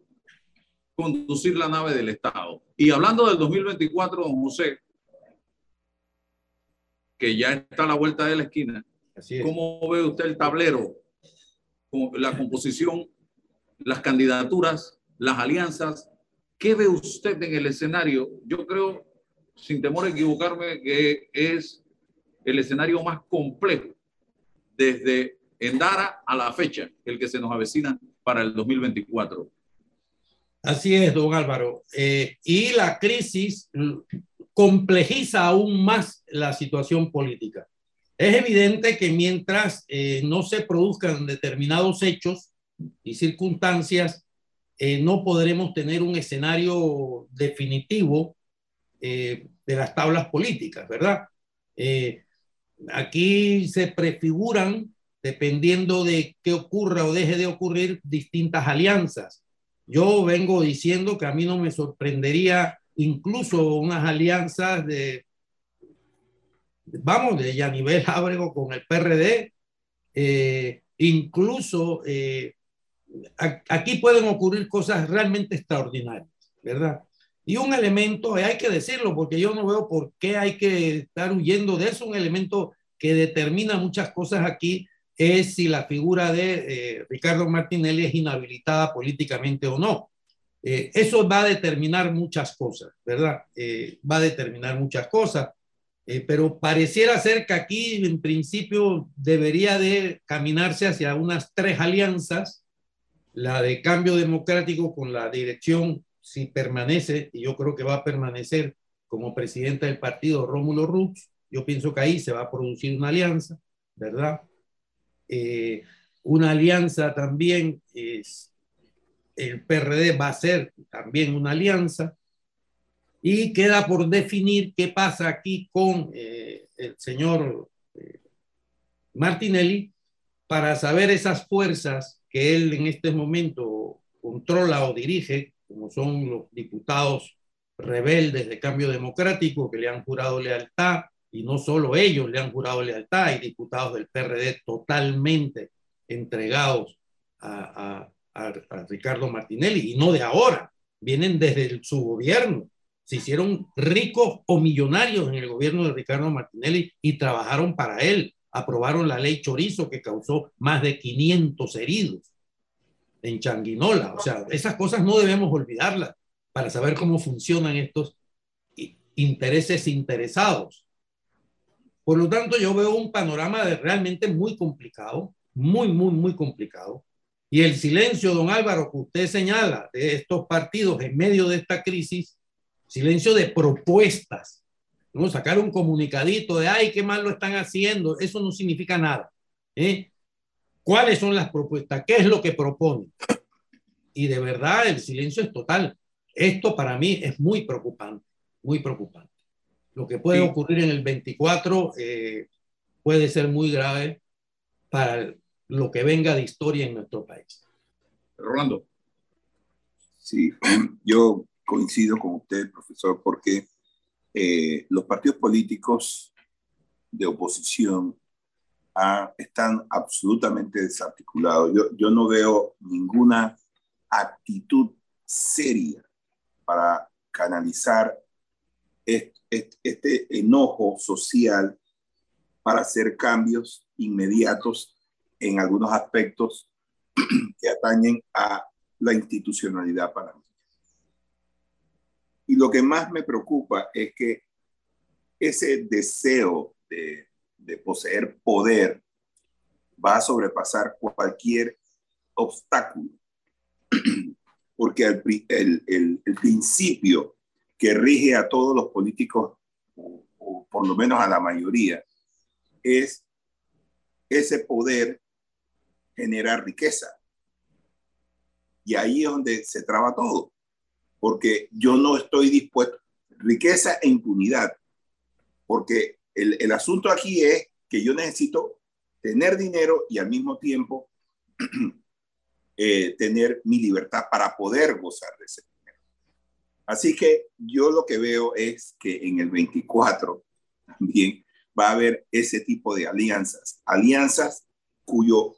conducir la nave del Estado. Y hablando del 2024, don José, que ya está a la vuelta de la esquina, ¿cómo ve usted el tablero, la composición, las candidaturas las alianzas. ¿Qué ve usted en el escenario? Yo creo, sin temor a equivocarme, que es el escenario más complejo desde Endara a la fecha, el que se nos avecina para el 2024. Así es, don Álvaro. Eh, y la crisis complejiza aún más la situación política. Es evidente que mientras eh, no se produzcan determinados hechos y circunstancias, eh, no podremos tener un escenario definitivo eh, de las tablas políticas, ¿verdad? Eh, aquí se prefiguran, dependiendo de qué ocurra o deje de ocurrir, distintas alianzas. Yo vengo diciendo que a mí no me sorprendería incluso unas alianzas de, vamos, de Yanivel Ábrego con el PRD, incluso aquí pueden ocurrir cosas realmente extraordinarias, ¿verdad? Y un elemento, hay que decirlo, porque yo no veo por qué hay que estar huyendo de eso, un elemento que determina muchas cosas aquí es si la figura de eh, Ricardo Martinelli es inhabilitada políticamente o no. Eh, eso va a determinar muchas cosas, ¿verdad? Eh, va a determinar muchas cosas, pero pareciera ser que aquí en principio debería de caminarse hacia unas tres alianzas la de cambio democrático con la dirección, si permanece, y yo creo que va a permanecer como presidenta del partido Rómulo Rux, yo pienso que ahí se va a producir una alianza, ¿verdad? Eh, una alianza también es, el PRD va a ser también una alianza, y queda por definir qué pasa aquí con eh, el señor eh, Martinelli para saber esas fuerzas que él en este momento controla o dirige, como son los diputados rebeldes de cambio democrático que le han jurado lealtad, y no solo ellos le han jurado lealtad, hay diputados del PRD totalmente entregados a, Ricardo Martinelli, y no de ahora, vienen desde su gobierno, se hicieron ricos o millonarios en el gobierno de Ricardo Martinelli y trabajaron para él. Aprobaron la ley Chorizo que causó más de 500 heridos en Changuinola. O sea, esas cosas no debemos olvidarlas para saber cómo funcionan estos intereses interesados. Por lo tanto, yo veo un panorama de realmente muy complicado, muy, muy, muy complicado. Y el silencio, don Álvaro, que usted señala de estos partidos en medio de esta crisis, silencio de propuestas, ¿no? Sacar un comunicadito de, ay, qué mal lo están haciendo, eso no significa nada. ¿eh? ¿Cuáles son las propuestas? ¿Qué es lo que proponen? Y de verdad el silencio es total. Esto para mí es muy preocupante, muy preocupante. Lo que puede ocurrir en el 24 eh, puede ser muy grave para lo que venga de historia en nuestro país. Rolando. Sí, yo coincido con usted, profesor, porque eh, los partidos políticos de oposición ah, están absolutamente desarticulados. Yo, yo no veo ninguna actitud seria para canalizar este, enojo social para hacer cambios inmediatos en algunos aspectos que atañen a la institucionalidad para mí. Y lo que más me preocupa es que ese deseo de, poseer poder va a sobrepasar cualquier obstáculo, porque el, el principio que rige a todos los políticos, o, por lo menos a la mayoría, es ese poder generar riqueza. Y ahí es donde se traba todo, porque yo no estoy dispuesto, riqueza e impunidad, porque el, el asunto aquí es que yo necesito tener dinero y al mismo tiempo eh, tener mi libertad para poder gozar de ese Así que yo lo que veo es que en el 24 también va a haber ese tipo de alianzas, alianzas cuyo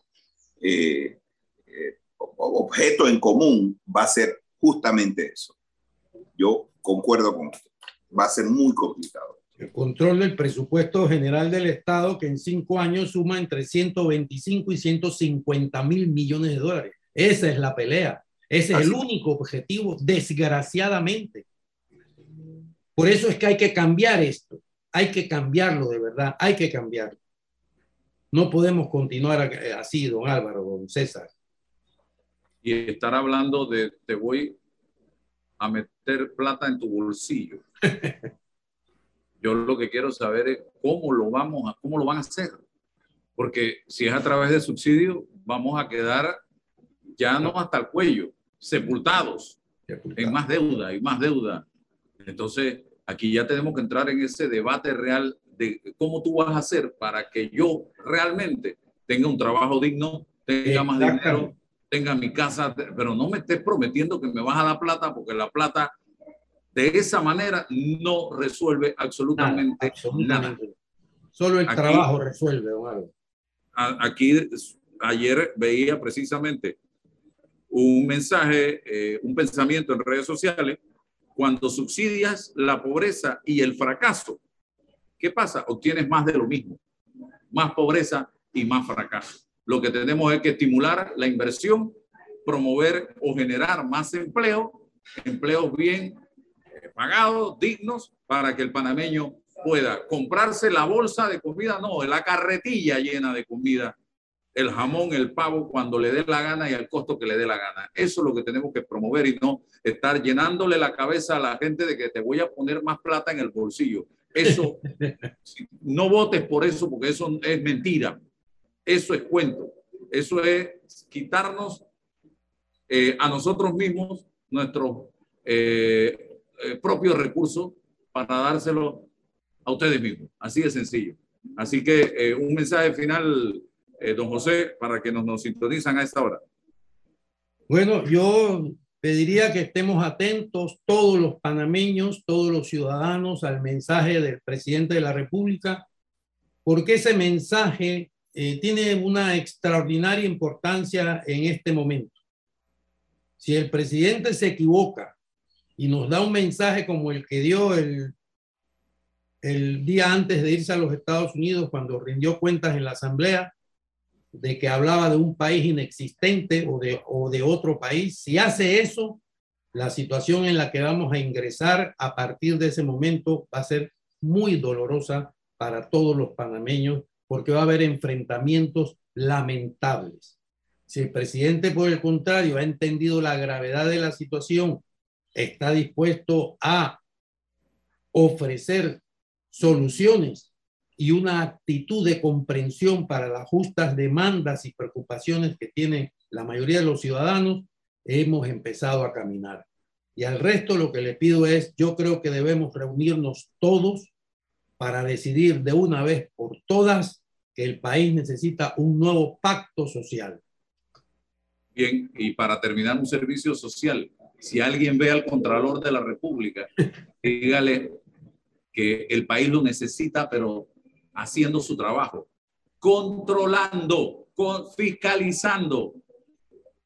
eh, eh, objeto en común va a ser justamente eso. Yo concuerdo con usted, va a ser muy complicado. El control del presupuesto general del Estado, que en cinco años suma entre 125 y 150 mil millones de dólares. Esa es la pelea. Ese es el único objetivo, desgraciadamente. Por eso es que hay que cambiar esto. Hay que cambiarlo de verdad. Hay que cambiarlo. No podemos continuar así, don Álvaro, don César. Y estar hablando de te voy a meter plata en tu bolsillo. Yo lo que quiero saber es cómo lo vamos a, cómo lo van a hacer. Porque si es a través de subsidio, vamos a quedar ya no hasta el cuello sepultados en más deuda y más deuda. Entonces, aquí ya tenemos que entrar en ese debate real de cómo tú vas a hacer para que yo realmente tenga un trabajo digno, tenga más dinero, tenga mi casa, pero no me estés prometiendo que me vas a dar plata porque la plata de esa manera no resuelve absolutamente nada. Solo el trabajo resuelve, Aquí ayer veía precisamente un mensaje, eh, un pensamiento en redes sociales, cuando subsidias la pobreza y el fracaso, ¿qué pasa? Obtienes más de lo mismo, más pobreza y más fracaso. Lo que tenemos es que estimular la inversión, promover o generar más empleo, empleos bien pagados, dignos, para que el panameño pueda comprarse la bolsa de comida, no, la carretilla llena de comida el jamón, el pavo cuando le dé la gana y al costo que le dé la gana. Eso es lo que tenemos que promover y no estar llenándole la cabeza a la gente de que te voy a poner más plata en el bolsillo. Eso, no votes por eso porque eso es mentira. Eso es cuento. Eso es quitarnos eh, a nosotros mismos nuestros eh, eh, propios recursos para dárselo a ustedes mismos. Así de sencillo. Así que un mensaje final eh, don José, para que nos, nos sintonizan a esta hora? Bueno, yo pediría que estemos atentos todos los panameños, todos los ciudadanos al mensaje del presidente de la República, porque ese mensaje eh, tiene una extraordinaria importancia en este momento. Si el presidente se equivoca y nos da un mensaje como el que dio el, el día antes de irse a los Estados Unidos, cuando rindió cuentas en la Asamblea, de que hablaba de un país inexistente o de, o de otro país, si hace eso, la situación en la que vamos a ingresar a partir de ese momento va a ser muy dolorosa para todos los panameños porque va a haber enfrentamientos lamentables. Si el presidente, por el contrario, ha entendido la gravedad de la situación, está dispuesto a ofrecer soluciones y una actitud de comprensión para las justas demandas y preocupaciones que tiene la mayoría de los ciudadanos, hemos empezado a caminar. Y al resto lo que le pido es, yo creo que debemos reunirnos todos para decidir de una vez por todas que el país necesita un nuevo pacto social. Bien, y para terminar un servicio social, si alguien ve al Contralor de la República, dígale que el país lo necesita, pero haciendo su trabajo, controlando, con, fiscalizando.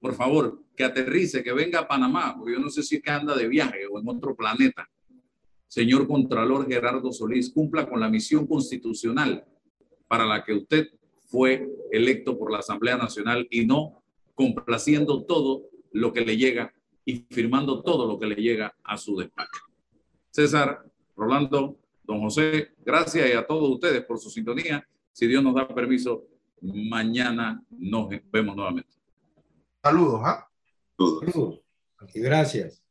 Por favor, que aterrice, que venga a Panamá, porque yo no sé si es que anda de viaje o en otro planeta. Señor Contralor Gerardo Solís, cumpla con la misión constitucional para la que usted fue electo por la Asamblea Nacional y no complaciendo todo lo que le llega y firmando todo lo que le llega a su despacho. César, Rolando, don José, gracias y a todos ustedes por su sintonía. Si Dios nos da permiso, mañana nos vemos nuevamente. Saludos, ¿ah? Saludos. Gracias.